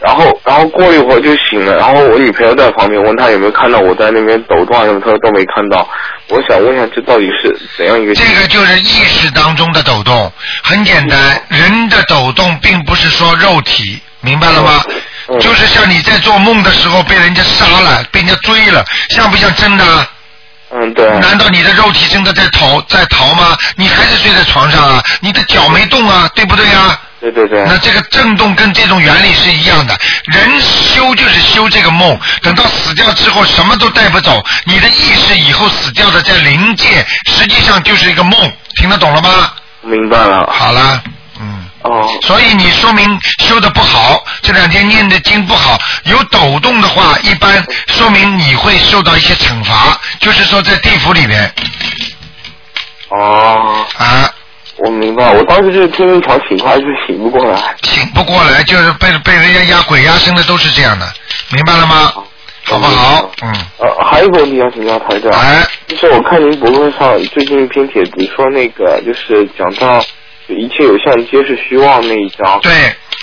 然后，然后过一会儿就醒了，然后我女朋友在旁边问他有没有看到我在那边抖动啊什么，他说都没看到。我想问一下，这到底是怎样一个？这个就是意识当中的抖动，很简单，人的抖动并不是说肉体，明白了吗？就是像你在做梦的时候被人家杀了，被人家追了，像不像真的？嗯，对。难道你的肉体真的在逃在逃吗？你还是睡在床上啊？你的脚没动啊，对不对啊？对对对。那这个震动跟这种原理是一样的，人修就是修这个梦，等到死掉之后什么都带不走，你的意识以后死掉的在灵界，实际上就是一个梦，听得懂了吗？明白了。好了，嗯。哦。所以你说明修的不好，这两天念的经不好，有抖动的话，一般说明你会受到一些惩罚，就是说在地府里面。哦。啊。我明白，我当时就是天天床醒过来，就是醒不过来。醒不过来，就是被被人家压鬼压身的都是这样的，明白了吗？好不好？嗯。呃，还有一个问题要请教台长，哎，就是我看您博客上最近一篇帖子说那个就是讲到一切有相皆是虚妄那一章。对。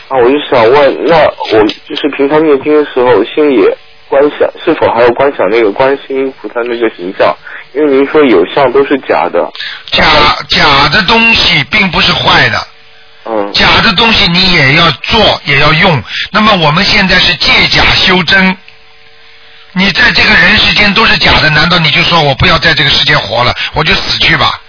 啊，我就想问，那我就是平常念经的时候，心里观想是否还要观想那个观世音菩萨那个形象？因为您说有像都是假的。假假的东西并不是坏的。嗯。假的东西你也要做，也要用。那么我们现在是借假修真。你在这个人世间都是假的，难道你就说我不要在这个世界活了，我就死去吧？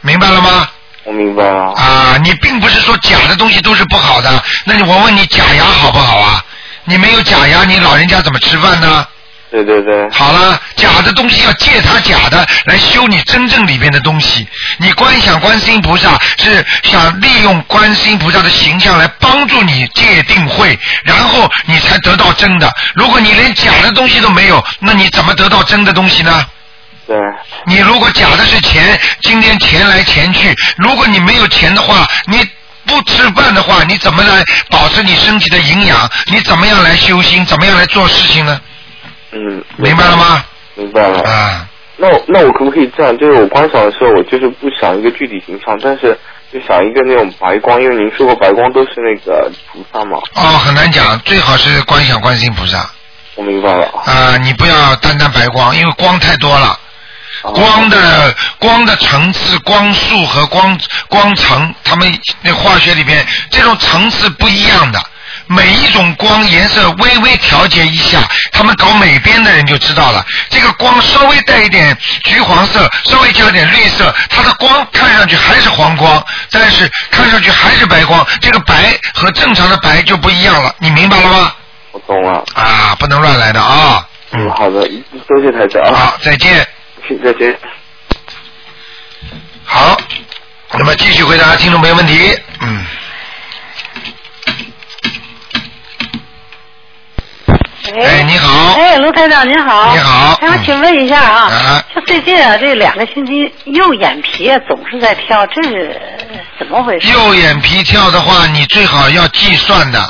明白了吗？我明白了。啊，你并不是说假的东西都是不好的，那你我问你假牙好不好啊？你没有假牙，你老人家怎么吃饭呢？对对对。好了，假的东西要借他假的来修你真正里边的东西。你观想观世音菩萨是想利用观世音菩萨的形象来帮助你戒定慧，然后你才得到真的。如果你连假的东西都没有，那你怎么得到真的东西呢？对。你如果假的是钱，今天钱来钱去，如果你没有钱的话，你不吃饭的话，你怎么来保持你身体的营养？你怎么样来修心？怎么样来做事情呢？嗯。明白了吗？明白了。啊。那我那我可不可以这样？就是我观赏的时候，我就是不想一个具体形象，但是就想一个那种白光，因为您说过白光都是那个菩萨嘛。哦，很难讲，最好是观想观世音菩萨。我明白了。啊，你不要单单白光，因为光太多了。光的光的层次、光速和光光层，他们那化学里边这种层次不一样的。每一种光颜色微微调节一下，他们搞美编的人就知道了。这个光稍微带一点橘黄色，稍微加点绿色，它的光看上去还是黄光，但是看上去还是白光。这个白和正常的白就不一样了，你明白了吗？我懂了。啊，不能乱来的啊。嗯，好的，多谢台长。好，再见。再见。好，那么继续回答听众朋友问题。嗯。哎，你好。哎，卢台长您好。你好。想请问一下啊，啊就最近啊这两个星期右眼皮啊总是在跳，这是怎么回事？右眼皮跳的话，你最好要计算的。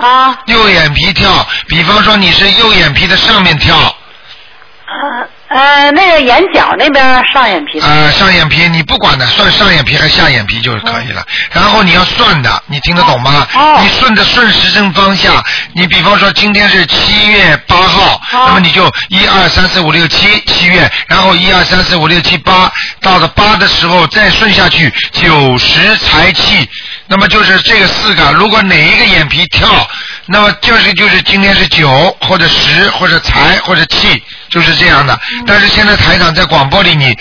啊。右眼皮跳，比方说你是右眼皮的上面跳。呃呃，那个眼角那边上眼皮。呃，上眼皮你不管的，算上眼皮还是下眼皮就可以了。然后你要算的，你听得懂吗？哦。你顺着顺时针方向，你比方说今天是七月八号，那么你就一二三四五六七七月，然后一二三四五六七八，到了八的时候再顺下去九十财气，那么就是这个四个，如果哪一个眼皮跳，那么就是就是今天是九或者十或者财或者气，就是这样的。但是现在台长在广播里你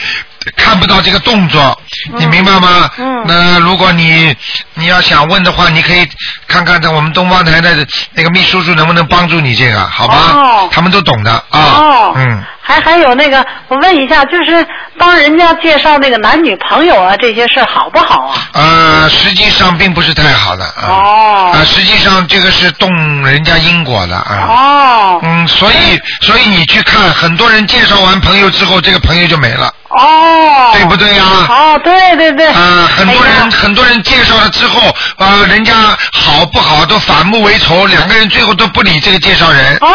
看不到这个动作，你明白吗？嗯。那如果你你要想问的话，你可以看看在我们东方台的那个秘书处能不能帮助你这个，好吧？哦他们都懂的啊。哦嗯。还还有那个，我问一下，就是帮人家介绍那个男女朋友啊，这些事儿好不好啊？呃，实际上并不是太好的啊。哦。啊，实际上这个是动人家因果的啊。哦。嗯，所以所以你去看，很多人介绍完朋友之后，这个朋友就没了。哦。对不对呀？哦，对对对。啊，很多哎人、很多人介绍了之后，呃，人家好不好都反目为仇，两个人最后都不理这个介绍人。哦。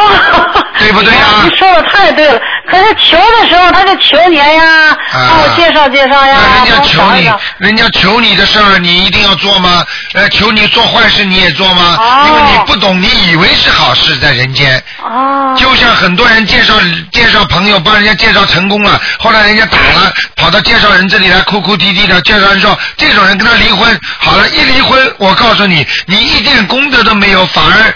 对不对呀？你说的太对了，可是求的时候他就求你呀，帮我介绍介绍呀，人家求你人家求你的事儿，你一定要做吗？呃，求你做坏事你也做吗？哦因为你不懂，你以为是好事在人间。哦。就像很多人介绍介绍朋友，帮人家介绍成功了，后来人家打了，跑到介绍人这里来哭哭啼啼的。介绍人说，这种人跟他离婚，好了，一离婚，我告诉你，你一点功德都没有，反而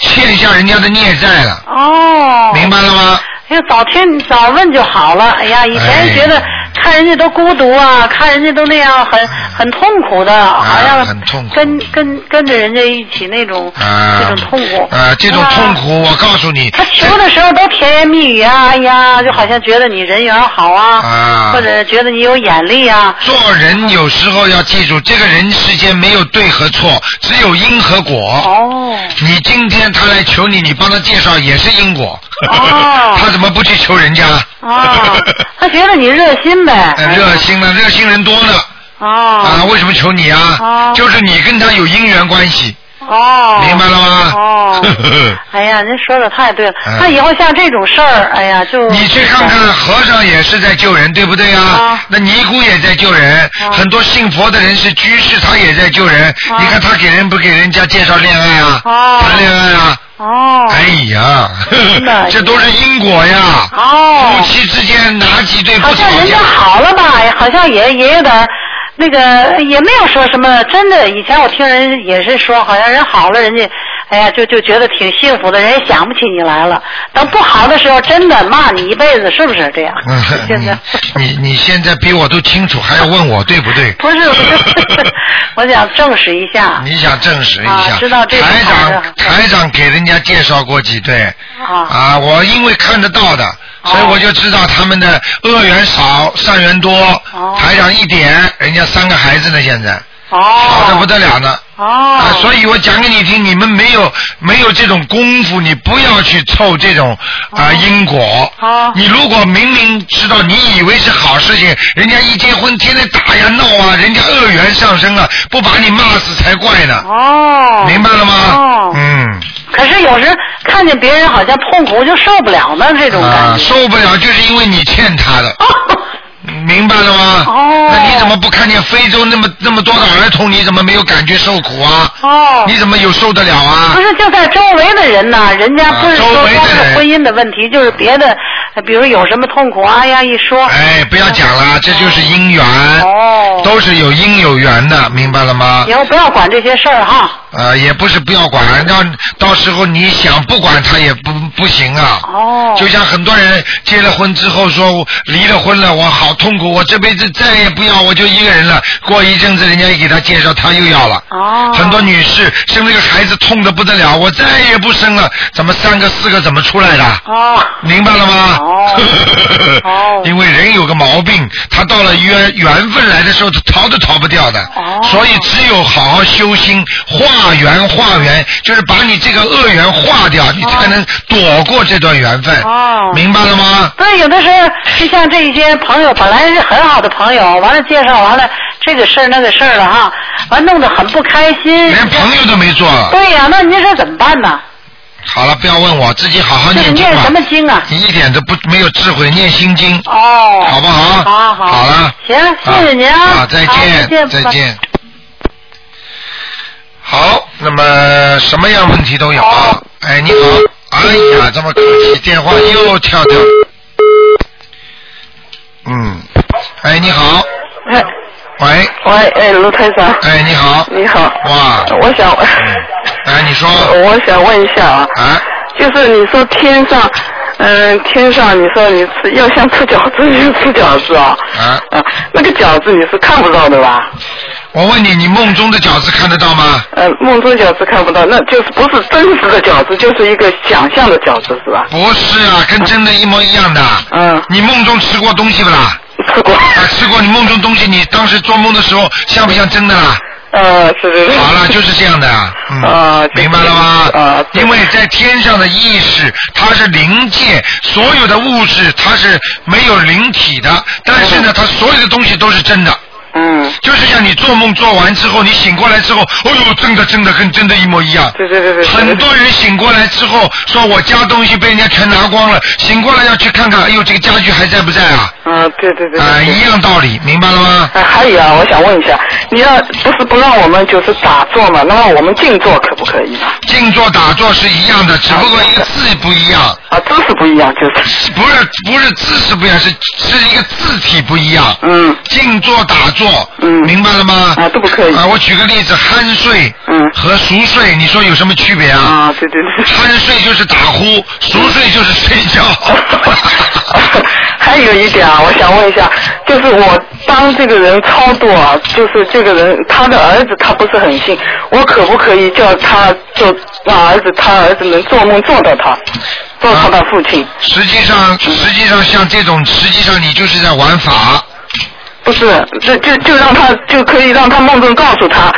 欠下人家的孽债了。哦。明白了吗？哎呀，早听早问就好了。哎呀，以前觉得看人家都孤独啊，看人家都那样很很痛苦的，好像啊很痛苦跟跟跟着人家一起那种啊这种痛苦。啊，这种痛苦，我告诉你，他求的时候都甜言蜜语啊，哎呀，就好像觉得你人缘好啊，啊或者觉得你有眼力啊。做人有时候要记住，这个人世间没有对和错，只有因和果。哦。你今天他来求你，你帮他介绍也是因果。哦 他怎么不去求人家？啊，他觉得你热心呗。呃 热心呢，热心人多呢。哦。啊，为什么求你啊？哦就是你跟他有姻缘关系。哦。明白了吗？哦。哎呀，您说的太对了。嗯那以后像这种事儿，哎呀，就你去看看，和尚也是在救人，对不对呀？啊那尼姑也在救人，很多信佛的人是居士，他也在救人。你看他给人不给人家介绍恋爱啊？哦谈恋爱啊？哦。哎呀，这都是因果呀。哦。夫妻之间哪几对不吵好像人家？好了吧，好像也也有点儿那个，也没有说什么真的。以前我听人也是说，好像人好了，人家哎呀就就觉得挺幸福的，人也想不起你来了。等不好的时候，真的骂你一辈子，是不是这样？现在 你你现在比我都清楚，还要问我对不对？不是，不是 我想证实一下。你想证实一下？啊知道这个台长台长给人家介绍过几对啊啊，我因为看得到的，所以我就知道他们的恶缘少，善缘多。台长一点，人家三个孩子呢，现在哦好的不得了呢。哦啊，所以我讲给你听，你们没有没有这种功夫，你不要去凑这种啊、因果。哦你如果明明知道，你以为是好事情，人家一结婚天天打呀闹啊，人家恶缘上升了，不把你骂死才怪呢。哦。明白了吗？哦。嗯。可是有时看见别人好像痛苦就受不了呢，这种感。受不了就是因为你欠他的。明白了吗？哦。那你怎么不看见非洲那么那么多的儿童，你怎么没有感觉受苦啊？哦。你怎么有受得了啊？不是，就在周围的人呢，人家不是说周围的光是婚姻的问题，就是别的，呃比如有什么痛苦，哎呀一说。哎，不要讲了，这就是因缘，哦，都是有因有缘的，明白了吗？以后不要管这些事儿哈。呃，也不是不要管，让到时候你想不管他也不不行啊。哦。就像很多人结了婚之后说离了婚了，我好痛苦，我这辈子再也不要，我就一个人了。过一阵子人家一给他介绍，他又要了。哦。很多女士生了个孩子痛的不得了，我再也不生了，怎么三个四个怎么出来的？哦。明白了吗？哦。哦。因为人有个毛病，他到了缘缘分来的时候，他逃都逃不掉的。哦。所以只有好好修心，化缘化缘，就是把你这个恶缘化掉，你才能躲过这段缘分。哦。明白了吗？对，有的时候就像这些朋友，本来是很好的朋友，完了介绍完了这个事儿那个事儿了哈，完弄得很不开心。连朋友都没做。对呀、那您说怎么办呢？好了，不要问我，自己好好念经吧。是念什么经啊？你一点都不没有智慧，念心经。哦。好不好？好好。好了。行，谢谢您啊。啊，再好见，再见，再见。好，那么什么样问题都有啊。哎，你好，哎呀，这么可惜，电话又跳掉。嗯，哎，你好，哎，喂，喂，哎，卢台长。哎，你好。你好。哇。我想，哎，你说。我想问一下啊。啊。就是你说天上，嗯、天上你说你吃要像吃饺子一样吃饺子啊。啊。啊，那个饺子你是看不到的吧？我问你，你梦中的饺子看得到吗？呃，梦中饺子看不到，那就是不是真实的饺子，就是一个想象的饺子是吧？不是啊，跟真的一模一样的。嗯。你梦中吃过东西不啦？吃过。啊，吃过。你梦中东西，你当时做梦的时候像不像真的啦？呃，是是是。好了，就是这样的。嗯。啊，明白了吗？啊。因为在天上的意识，它是灵界，所有的物质它是没有灵体的，但是呢，它所有的东西都是真的。嗯。就是像你做梦做完之后，你醒过来之后，哦呦，真的真的跟真的一模一样。对对对对。很多人醒过来之后，说我家东西被人家全拿光了，醒过来要去看看，哎呦，这个家具还在不在啊？嗯，对对对。啊，一样道理，明白了吗？啊，还有啊，我想问一下，你要不是不让我们就是打坐嘛？那么我们静坐可不可以？静坐打坐是一样的，只不过一个字不一样。啊，姿势不一样就是。不是不是姿势不一样，是是一个字体不一样。嗯。静坐打坐。嗯。明白了吗？啊，都不可以。啊，我举个例子，酣睡。嗯。和熟睡，你说有什么区别啊？啊，对对对。酣睡就是打呼，熟睡就是睡觉。还有一点啊，我想问一下，就是我帮这个人超度啊，就是这个人他的儿子他不是很信，我可不可以叫他就让儿子他儿子能做梦做到他，做他的父亲？实际上，实际上像这种，实际上你就是在玩法。不是，就就就让他就可以让他梦中告诉他，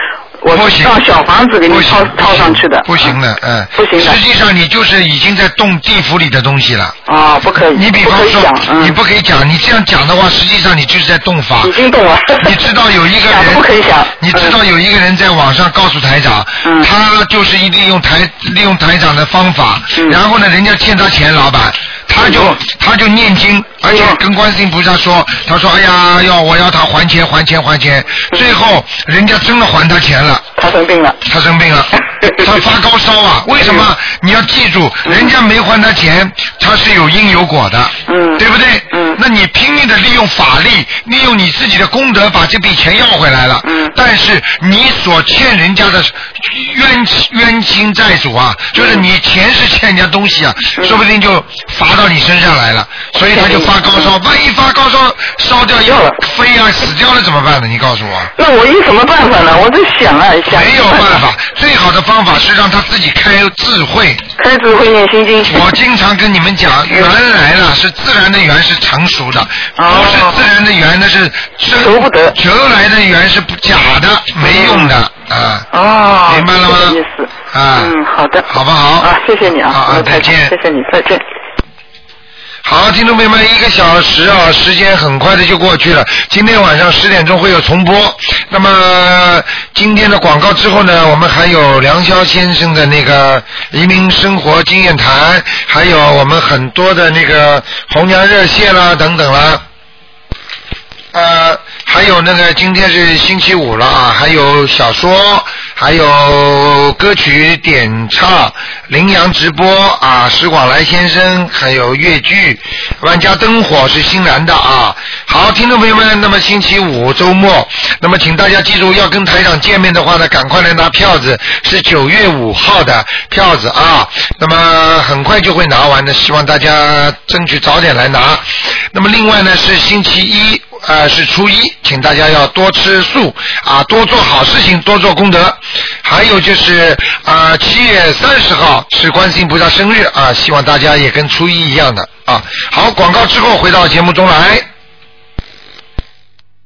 我是让小房子给你套套上去的。不行的，嗯。不行的实际上你就是已经在动地府里的东西了。啊，不可以。你比方说你不可以讲，你这样讲的话，实际上你就是在动法。已经动了。你知道有一个人，不可以讲。你知道有一个人在网上告诉台长，嗯他就是利用台利用台长的方法，然后呢，人家欠他钱，老板。他就他就念经，而且跟观世音菩萨说，他说：“哎呀，要我要他还钱还钱还钱。”最后人家真的还他钱了。他生病了。他生病了，他发高烧啊！为什么？你要记住，人家没还他钱，他是有因有果的，嗯，对不对？嗯。那你拼命的利用法力，利用你自己的功德，把这笔钱要回来了。嗯。但是你所欠人家的冤冤亲债主啊，就是你钱是欠人家东西啊，说不定就罚到你身上来了，所以他就发高烧。万一发高烧烧掉要飞啊死掉了怎么办呢？你告诉我。那我有什么办法呢？我在想啊，想。没有办法，最好的方法是让他自己开智慧。开智慧念心经。我经常跟你们讲，缘来了是自然的缘是成熟的，不是自然的缘那是求不得。求来的缘是不假的，没用的啊。哦。明白了吗？意思。啊。嗯，好的。好不好？啊，谢谢你啊。好，嗯再见。谢谢你，再见。好，听众朋友们，一个小时啊，时间很快的就过去了。今天晚上十点钟会有重播。那么今天的广告之后呢，我们还有梁霄先生的那个移民生活经验谈，还有我们很多的那个红娘热线啦等等啦。呃，还有那个今天是星期五了啊，还有小说，还有歌曲点唱，羚羊直播啊，石广来先生，还有越剧，万家灯火是新来的啊。好，听众朋友们，那么星期五周末，那么请大家记住，要跟台长见面的话呢，赶快来拿票子，是九月五号的票子啊。那么很快就会拿完的，希望大家争取早点来拿。那么另外呢是星期一。呃，是初一，请大家要多吃素啊，多做好事情，多做功德。还有就是啊，七月三十号是观世音菩萨生日啊，希望大家也跟初一一样的啊。好，广告之后回到节目中来。